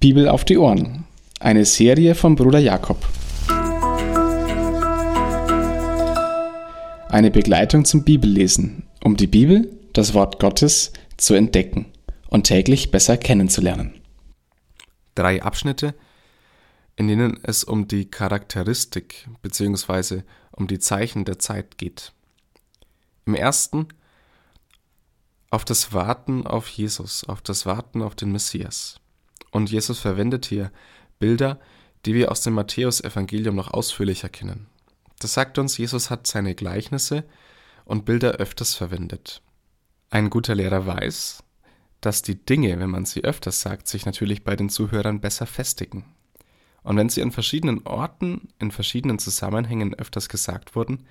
Bibel auf die Ohren. Eine Serie von Bruder Jakob. Eine Begleitung zum Bibellesen, um die Bibel, das Wort Gottes, zu entdecken und täglich besser kennenzulernen. Drei Abschnitte, in denen es um die Charakteristik bzw. um die Zeichen der Zeit geht. Im ersten auf das Warten auf Jesus, auf das Warten auf den Messias. Und Jesus verwendet hier Bilder, die wir aus dem Matthäusevangelium noch ausführlicher kennen. Das sagt uns, Jesus hat seine Gleichnisse und Bilder öfters verwendet. Ein guter Lehrer weiß, dass die Dinge, wenn man sie öfters sagt, sich natürlich bei den Zuhörern besser festigen. Und wenn sie an verschiedenen Orten, in verschiedenen Zusammenhängen öfters gesagt wurden,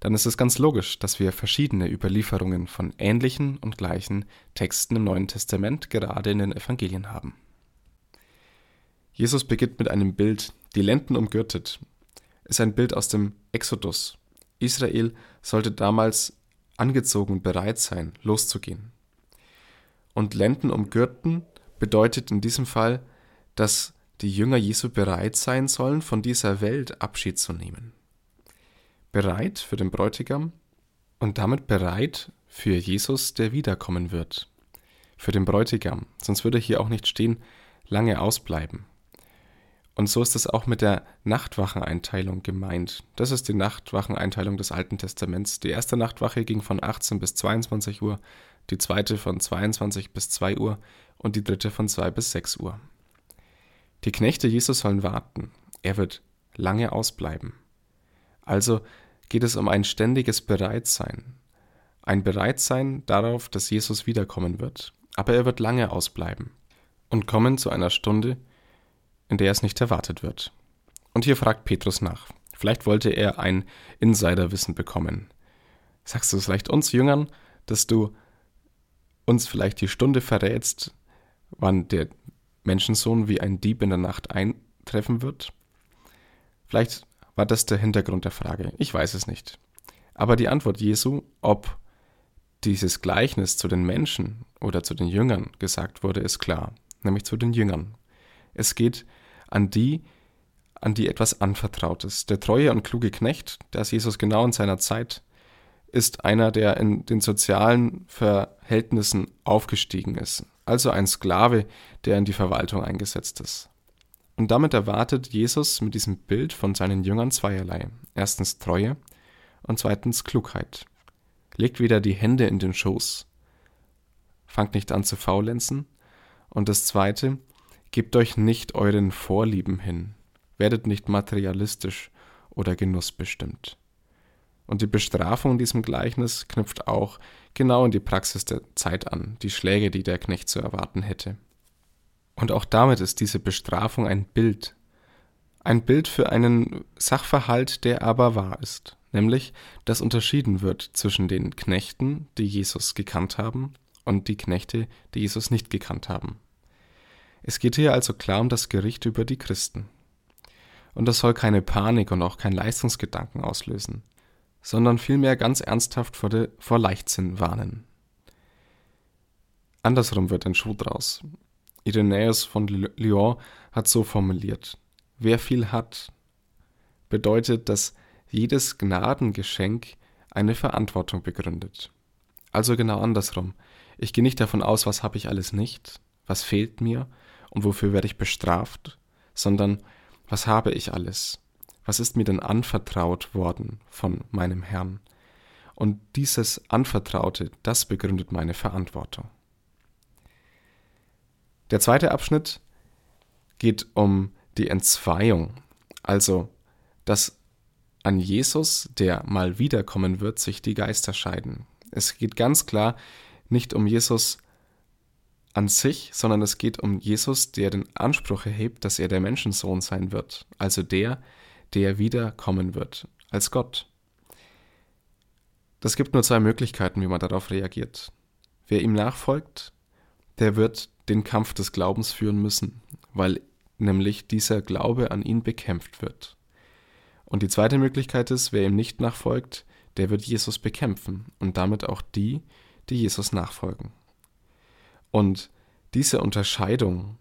dann ist es ganz logisch, dass wir verschiedene Überlieferungen von ähnlichen und gleichen Texten im Neuen Testament gerade in den Evangelien haben. Jesus beginnt mit einem Bild, die Lenden umgürtet, ist ein Bild aus dem Exodus. Israel sollte damals angezogen bereit sein, loszugehen. Und Lenden umgürten bedeutet in diesem Fall, dass die Jünger Jesu bereit sein sollen, von dieser Welt Abschied zu nehmen. Bereit für den Bräutigam und damit bereit für Jesus, der wiederkommen wird. Für den Bräutigam, sonst würde hier auch nicht stehen, lange ausbleiben. Und so ist es auch mit der Nachtwacheneinteilung gemeint. Das ist die Nachtwacheneinteilung des Alten Testaments. Die erste Nachtwache ging von 18 bis 22 Uhr, die zweite von 22 bis 2 Uhr und die dritte von 2 bis 6 Uhr. Die Knechte Jesus sollen warten. Er wird lange ausbleiben. Also geht es um ein ständiges Bereitsein. Ein Bereitsein darauf, dass Jesus wiederkommen wird. Aber er wird lange ausbleiben und kommen zu einer Stunde, in der es nicht erwartet wird. Und hier fragt Petrus nach. Vielleicht wollte er ein Insiderwissen bekommen. Sagst du es vielleicht uns Jüngern, dass du uns vielleicht die Stunde verrätst, wann der Menschensohn wie ein Dieb in der Nacht eintreffen wird? Vielleicht war das der Hintergrund der Frage. Ich weiß es nicht. Aber die Antwort Jesu, ob dieses Gleichnis zu den Menschen oder zu den Jüngern gesagt wurde, ist klar, nämlich zu den Jüngern. Es geht an die, an die etwas anvertraut ist. Der treue und kluge Knecht, der ist Jesus genau in seiner Zeit, ist einer, der in den sozialen Verhältnissen aufgestiegen ist. Also ein Sklave, der in die Verwaltung eingesetzt ist. Und damit erwartet Jesus mit diesem Bild von seinen Jüngern zweierlei. Erstens Treue und zweitens Klugheit. Legt wieder die Hände in den Schoß, fangt nicht an zu faulenzen. Und das zweite, Gebt euch nicht euren Vorlieben hin, werdet nicht materialistisch oder genussbestimmt. Und die Bestrafung in diesem Gleichnis knüpft auch genau in die Praxis der Zeit an, die Schläge, die der Knecht zu erwarten hätte. Und auch damit ist diese Bestrafung ein Bild, ein Bild für einen Sachverhalt, der aber wahr ist, nämlich, dass unterschieden wird zwischen den Knechten, die Jesus gekannt haben, und die Knechte, die Jesus nicht gekannt haben. Es geht hier also klar um das Gericht über die Christen. Und das soll keine Panik und auch kein Leistungsgedanken auslösen, sondern vielmehr ganz ernsthaft vor, de, vor Leichtsinn warnen. Andersrum wird ein Schuh draus. Irenäus von Lyon hat so formuliert: Wer viel hat, bedeutet, dass jedes Gnadengeschenk eine Verantwortung begründet. Also genau andersrum. Ich gehe nicht davon aus, was habe ich alles nicht, was fehlt mir, und wofür werde ich bestraft, sondern was habe ich alles? Was ist mir denn anvertraut worden von meinem Herrn? Und dieses Anvertraute, das begründet meine Verantwortung. Der zweite Abschnitt geht um die Entzweiung, also dass an Jesus, der mal wiederkommen wird, sich die Geister scheiden. Es geht ganz klar nicht um Jesus an sich, sondern es geht um Jesus, der den Anspruch erhebt, dass er der Menschensohn sein wird, also der, der wiederkommen wird, als Gott. Das gibt nur zwei Möglichkeiten, wie man darauf reagiert. Wer ihm nachfolgt, der wird den Kampf des Glaubens führen müssen, weil nämlich dieser Glaube an ihn bekämpft wird. Und die zweite Möglichkeit ist, wer ihm nicht nachfolgt, der wird Jesus bekämpfen und damit auch die, die Jesus nachfolgen. Und diese Unterscheidung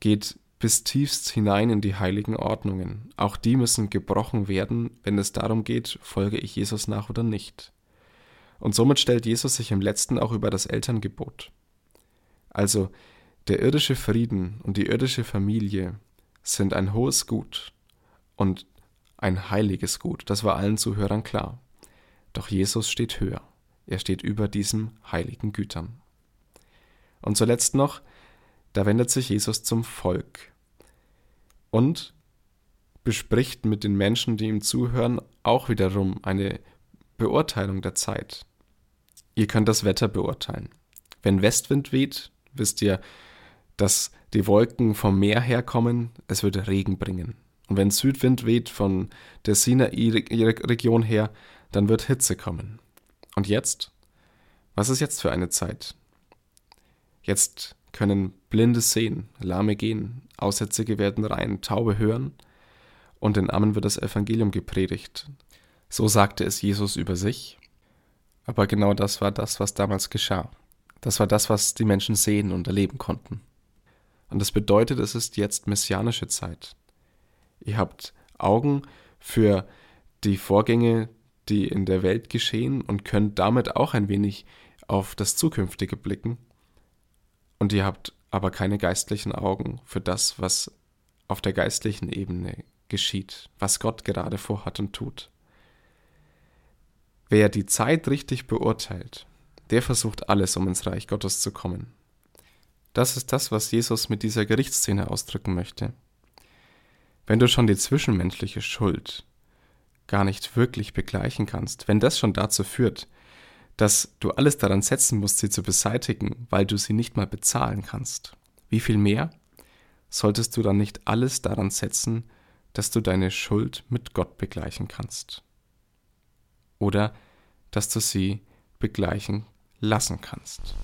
geht bis tiefst hinein in die heiligen Ordnungen. Auch die müssen gebrochen werden, wenn es darum geht, folge ich Jesus nach oder nicht. Und somit stellt Jesus sich im letzten auch über das Elterngebot. Also der irdische Frieden und die irdische Familie sind ein hohes Gut und ein heiliges Gut, das war allen Zuhörern klar. Doch Jesus steht höher, er steht über diesen heiligen Gütern. Und zuletzt noch, da wendet sich Jesus zum Volk und bespricht mit den Menschen, die ihm zuhören, auch wiederum eine Beurteilung der Zeit. Ihr könnt das Wetter beurteilen. Wenn Westwind weht, wisst ihr, dass die Wolken vom Meer herkommen, es wird Regen bringen. Und wenn Südwind weht von der Sinai-Region her, dann wird Hitze kommen. Und jetzt? Was ist jetzt für eine Zeit? Jetzt können Blinde sehen, Lahme gehen, Aussätzige werden rein, Taube hören und den Armen wird das Evangelium gepredigt. So sagte es Jesus über sich. Aber genau das war das, was damals geschah. Das war das, was die Menschen sehen und erleben konnten. Und das bedeutet, es ist jetzt messianische Zeit. Ihr habt Augen für die Vorgänge, die in der Welt geschehen und könnt damit auch ein wenig auf das Zukünftige blicken und ihr habt aber keine geistlichen Augen für das, was auf der geistlichen Ebene geschieht, was Gott gerade vorhat und tut. Wer die Zeit richtig beurteilt, der versucht alles, um ins Reich Gottes zu kommen. Das ist das, was Jesus mit dieser Gerichtsszene ausdrücken möchte. Wenn du schon die zwischenmenschliche Schuld gar nicht wirklich begleichen kannst, wenn das schon dazu führt, dass du alles daran setzen musst, sie zu beseitigen, weil du sie nicht mal bezahlen kannst. Wie viel mehr solltest du dann nicht alles daran setzen, dass du deine Schuld mit Gott begleichen kannst? Oder dass du sie begleichen lassen kannst?